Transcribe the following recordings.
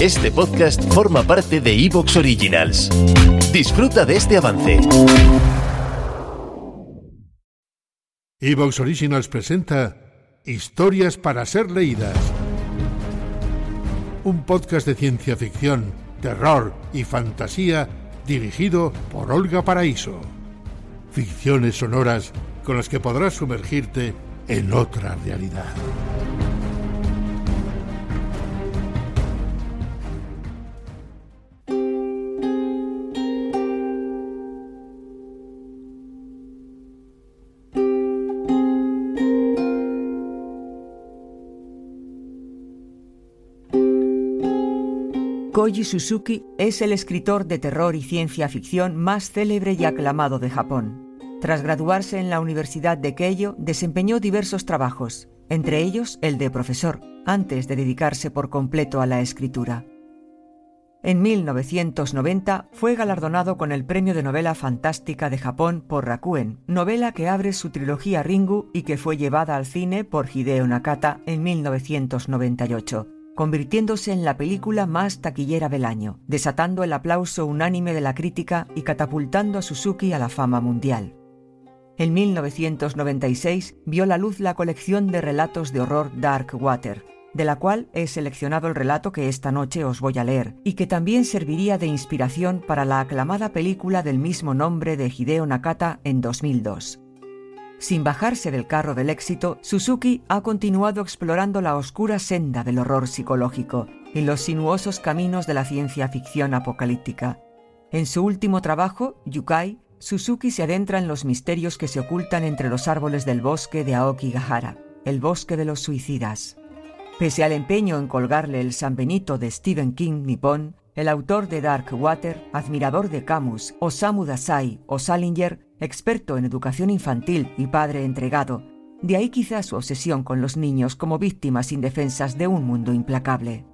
Este podcast forma parte de Evox Originals. Disfruta de este avance. Evox Originals presenta Historias para ser leídas. Un podcast de ciencia ficción, terror y fantasía dirigido por Olga Paraíso. Ficciones sonoras con las que podrás sumergirte en otra realidad. Koji Suzuki es el escritor de terror y ciencia ficción más célebre y aclamado de Japón. Tras graduarse en la Universidad de Keio, desempeñó diversos trabajos, entre ellos el de profesor, antes de dedicarse por completo a la escritura. En 1990 fue galardonado con el Premio de Novela Fantástica de Japón por Rakuen, novela que abre su trilogía Ringu y que fue llevada al cine por Hideo Nakata en 1998 convirtiéndose en la película más taquillera del año, desatando el aplauso unánime de la crítica y catapultando a Suzuki a la fama mundial. En 1996 vio la luz la colección de relatos de horror Dark Water, de la cual he seleccionado el relato que esta noche os voy a leer y que también serviría de inspiración para la aclamada película del mismo nombre de Hideo Nakata en 2002. Sin bajarse del carro del éxito, Suzuki ha continuado explorando la oscura senda del horror psicológico y los sinuosos caminos de la ciencia ficción apocalíptica. En su último trabajo, Yukai, Suzuki se adentra en los misterios que se ocultan entre los árboles del bosque de Aokigahara, el bosque de los suicidas. Pese al empeño en colgarle el San Benito de Stephen King nipón, el autor de Dark Water, admirador de Camus, Osamu Dazai o Salinger, experto en educación infantil y padre entregado, de ahí quizá su obsesión con los niños como víctimas indefensas de un mundo implacable.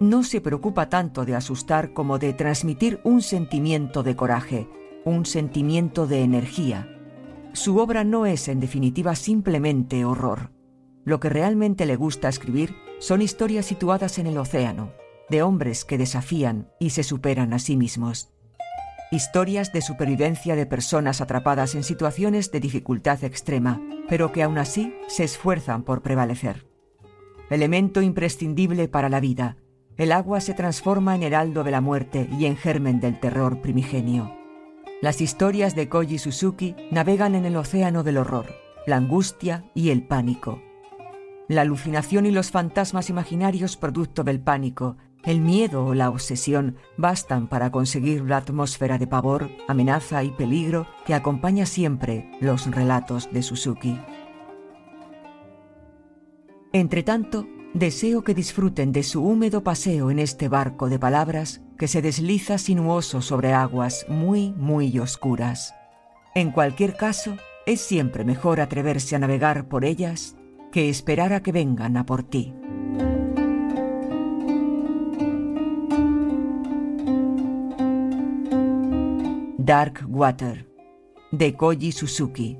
No se preocupa tanto de asustar como de transmitir un sentimiento de coraje, un sentimiento de energía. Su obra no es, en definitiva, simplemente horror. Lo que realmente le gusta escribir son historias situadas en el océano, de hombres que desafían y se superan a sí mismos historias de supervivencia de personas atrapadas en situaciones de dificultad extrema, pero que aún así se esfuerzan por prevalecer. Elemento imprescindible para la vida, el agua se transforma en heraldo de la muerte y en germen del terror primigenio. Las historias de Koji Suzuki navegan en el océano del horror, la angustia y el pánico. La alucinación y los fantasmas imaginarios producto del pánico el miedo o la obsesión bastan para conseguir la atmósfera de pavor, amenaza y peligro que acompaña siempre los relatos de Suzuki. Entretanto, deseo que disfruten de su húmedo paseo en este barco de palabras que se desliza sinuoso sobre aguas muy, muy oscuras. En cualquier caso, es siempre mejor atreverse a navegar por ellas que esperar a que vengan a por ti. Dark Water, de Koji Suzuki.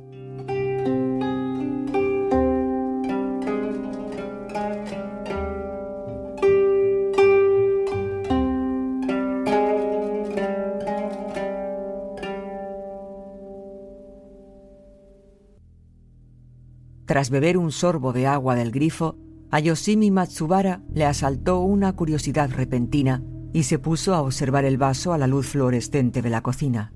Tras beber un sorbo de agua del grifo, a Yoshimi Matsubara le asaltó una curiosidad repentina y se puso a observar el vaso a la luz fluorescente de la cocina.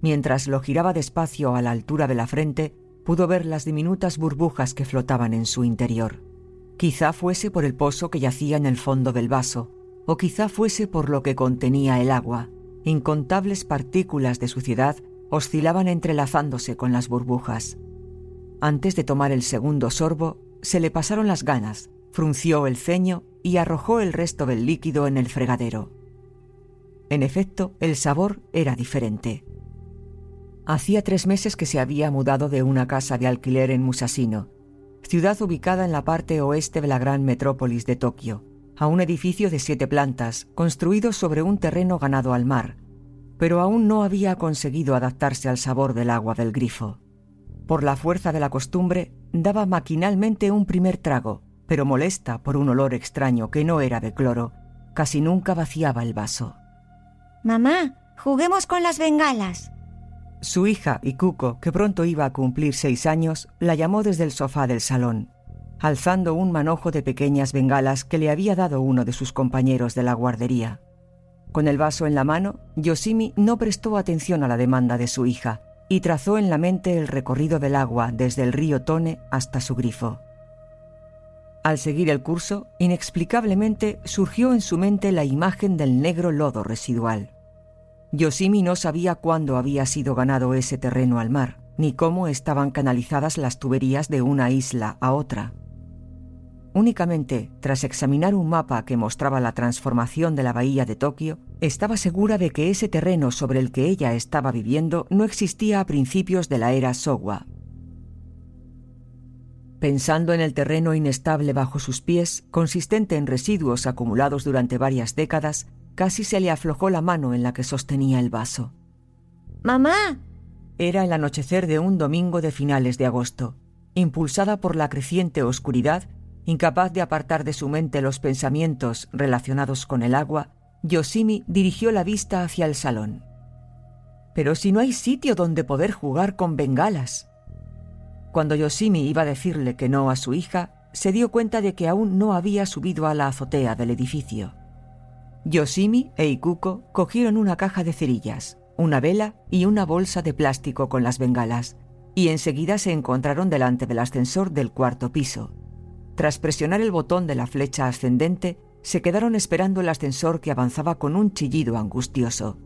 Mientras lo giraba despacio a la altura de la frente, pudo ver las diminutas burbujas que flotaban en su interior. Quizá fuese por el pozo que yacía en el fondo del vaso, o quizá fuese por lo que contenía el agua. Incontables partículas de suciedad oscilaban entrelazándose con las burbujas. Antes de tomar el segundo sorbo, se le pasaron las ganas, frunció el ceño y arrojó el resto del líquido en el fregadero. En efecto, el sabor era diferente. Hacía tres meses que se había mudado de una casa de alquiler en Musashino, ciudad ubicada en la parte oeste de la gran metrópolis de Tokio, a un edificio de siete plantas, construido sobre un terreno ganado al mar, pero aún no había conseguido adaptarse al sabor del agua del grifo. Por la fuerza de la costumbre, daba maquinalmente un primer trago, pero molesta por un olor extraño que no era de cloro, casi nunca vaciaba el vaso. Mamá, juguemos con las bengalas. Su hija, Ikuko, que pronto iba a cumplir seis años, la llamó desde el sofá del salón, alzando un manojo de pequeñas bengalas que le había dado uno de sus compañeros de la guardería. Con el vaso en la mano, Yoshimi no prestó atención a la demanda de su hija y trazó en la mente el recorrido del agua desde el río Tone hasta su grifo. Al seguir el curso, inexplicablemente surgió en su mente la imagen del negro lodo residual. Yoshimi no sabía cuándo había sido ganado ese terreno al mar, ni cómo estaban canalizadas las tuberías de una isla a otra. Únicamente, tras examinar un mapa que mostraba la transformación de la bahía de Tokio, estaba segura de que ese terreno sobre el que ella estaba viviendo no existía a principios de la era Sowa. Pensando en el terreno inestable bajo sus pies, consistente en residuos acumulados durante varias décadas, Casi se le aflojó la mano en la que sostenía el vaso. ¡Mamá! Era el anochecer de un domingo de finales de agosto. Impulsada por la creciente oscuridad, incapaz de apartar de su mente los pensamientos relacionados con el agua, Yoshimi dirigió la vista hacia el salón. Pero si no hay sitio donde poder jugar con bengalas. Cuando Yoshimi iba a decirle que no a su hija, se dio cuenta de que aún no había subido a la azotea del edificio. Yoshimi e Ikuko cogieron una caja de cerillas, una vela y una bolsa de plástico con las bengalas, y enseguida se encontraron delante del ascensor del cuarto piso. Tras presionar el botón de la flecha ascendente, se quedaron esperando el ascensor que avanzaba con un chillido angustioso.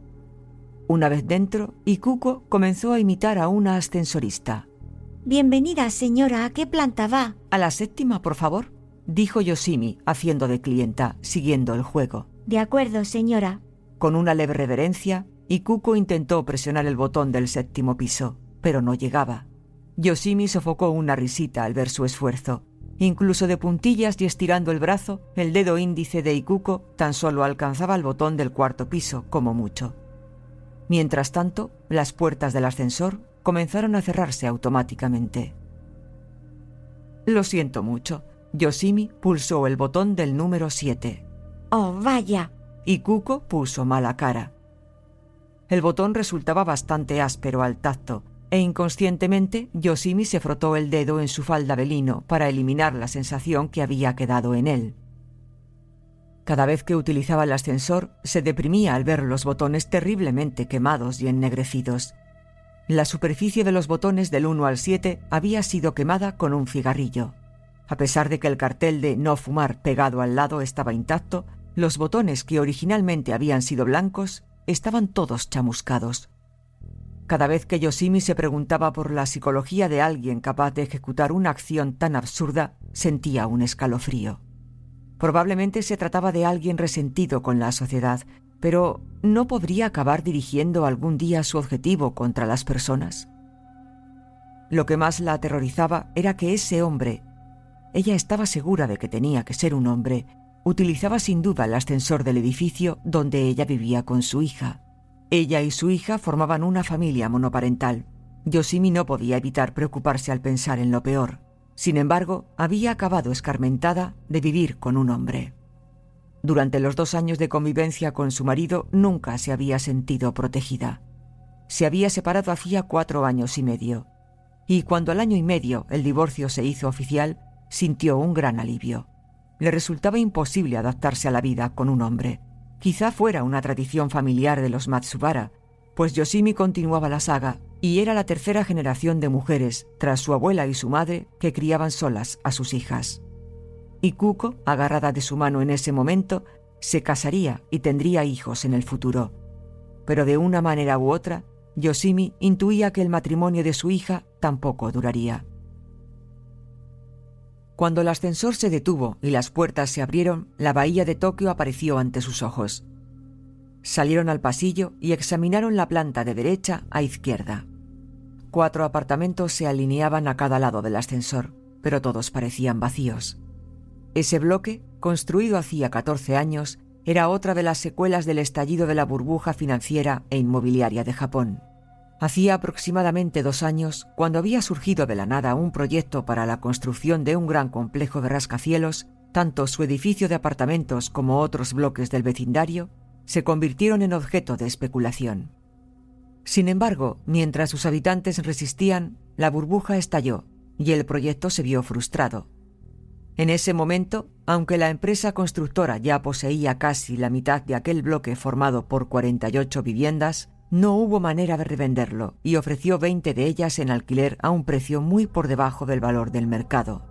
Una vez dentro, Ikuko comenzó a imitar a una ascensorista. Bienvenida, señora. ¿A qué planta va? A la séptima, por favor, dijo Yoshimi, haciendo de clienta, siguiendo el juego. De acuerdo, señora. Con una leve reverencia, Ikuko intentó presionar el botón del séptimo piso, pero no llegaba. Yoshimi sofocó una risita al ver su esfuerzo. Incluso de puntillas y estirando el brazo, el dedo índice de Ikuko tan solo alcanzaba el botón del cuarto piso, como mucho. Mientras tanto, las puertas del ascensor comenzaron a cerrarse automáticamente. Lo siento mucho. Yoshimi pulsó el botón del número 7. Oh, vaya. Y Cuco puso mala cara. El botón resultaba bastante áspero al tacto, e inconscientemente Yoshimi se frotó el dedo en su falda de lino para eliminar la sensación que había quedado en él. Cada vez que utilizaba el ascensor, se deprimía al ver los botones terriblemente quemados y ennegrecidos. La superficie de los botones del 1 al 7 había sido quemada con un cigarrillo. A pesar de que el cartel de no fumar pegado al lado estaba intacto, los botones que originalmente habían sido blancos estaban todos chamuscados. Cada vez que Yoshimi se preguntaba por la psicología de alguien capaz de ejecutar una acción tan absurda, sentía un escalofrío. Probablemente se trataba de alguien resentido con la sociedad, pero ¿no podría acabar dirigiendo algún día su objetivo contra las personas? Lo que más la aterrorizaba era que ese hombre, ella estaba segura de que tenía que ser un hombre, utilizaba sin duda el ascensor del edificio donde ella vivía con su hija. Ella y su hija formaban una familia monoparental. Yoshimi no podía evitar preocuparse al pensar en lo peor. Sin embargo, había acabado escarmentada de vivir con un hombre. Durante los dos años de convivencia con su marido nunca se había sentido protegida. Se había separado hacía cuatro años y medio. Y cuando al año y medio el divorcio se hizo oficial, sintió un gran alivio. Le resultaba imposible adaptarse a la vida con un hombre. Quizá fuera una tradición familiar de los Matsubara, pues Yoshimi continuaba la saga y era la tercera generación de mujeres, tras su abuela y su madre, que criaban solas a sus hijas. Y Kuko, agarrada de su mano en ese momento, se casaría y tendría hijos en el futuro. Pero de una manera u otra, Yoshimi intuía que el matrimonio de su hija tampoco duraría. Cuando el ascensor se detuvo y las puertas se abrieron, la bahía de Tokio apareció ante sus ojos. Salieron al pasillo y examinaron la planta de derecha a izquierda. Cuatro apartamentos se alineaban a cada lado del ascensor, pero todos parecían vacíos. Ese bloque, construido hacía 14 años, era otra de las secuelas del estallido de la burbuja financiera e inmobiliaria de Japón. Hacía aproximadamente dos años, cuando había surgido de la nada un proyecto para la construcción de un gran complejo de rascacielos, tanto su edificio de apartamentos como otros bloques del vecindario se convirtieron en objeto de especulación. Sin embargo, mientras sus habitantes resistían, la burbuja estalló y el proyecto se vio frustrado. En ese momento, aunque la empresa constructora ya poseía casi la mitad de aquel bloque formado por 48 viviendas, no hubo manera de revenderlo y ofreció 20 de ellas en alquiler a un precio muy por debajo del valor del mercado.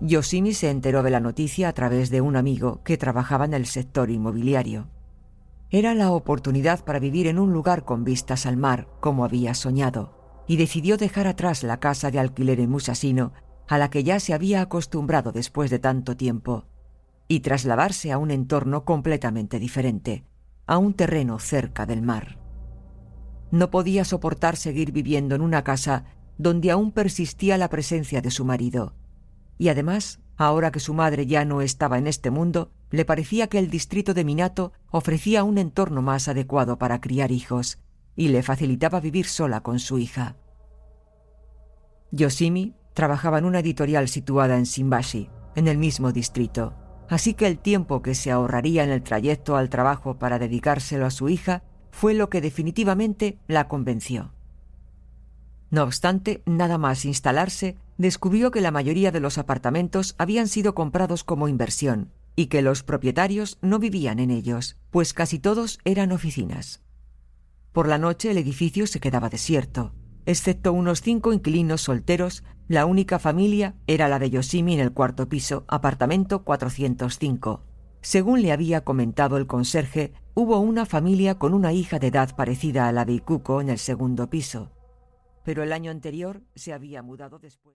Yoshimi se enteró de la noticia a través de un amigo que trabajaba en el sector inmobiliario. Era la oportunidad para vivir en un lugar con vistas al mar, como había soñado, y decidió dejar atrás la casa de alquiler en Musasino a la que ya se había acostumbrado después de tanto tiempo, y trasladarse a un entorno completamente diferente, a un terreno cerca del mar. No podía soportar seguir viviendo en una casa donde aún persistía la presencia de su marido, y además, ahora que su madre ya no estaba en este mundo, le parecía que el distrito de Minato ofrecía un entorno más adecuado para criar hijos, y le facilitaba vivir sola con su hija. Yoshimi Trabajaba en una editorial situada en Shimbashi, en el mismo distrito, así que el tiempo que se ahorraría en el trayecto al trabajo para dedicárselo a su hija fue lo que definitivamente la convenció. No obstante, nada más instalarse, descubrió que la mayoría de los apartamentos habían sido comprados como inversión y que los propietarios no vivían en ellos, pues casi todos eran oficinas. Por la noche el edificio se quedaba desierto, excepto unos cinco inquilinos solteros la única familia era la de Yoshimi en el cuarto piso, apartamento 405. Según le había comentado el conserje, hubo una familia con una hija de edad parecida a la de Ikuko en el segundo piso. Pero el año anterior se había mudado después.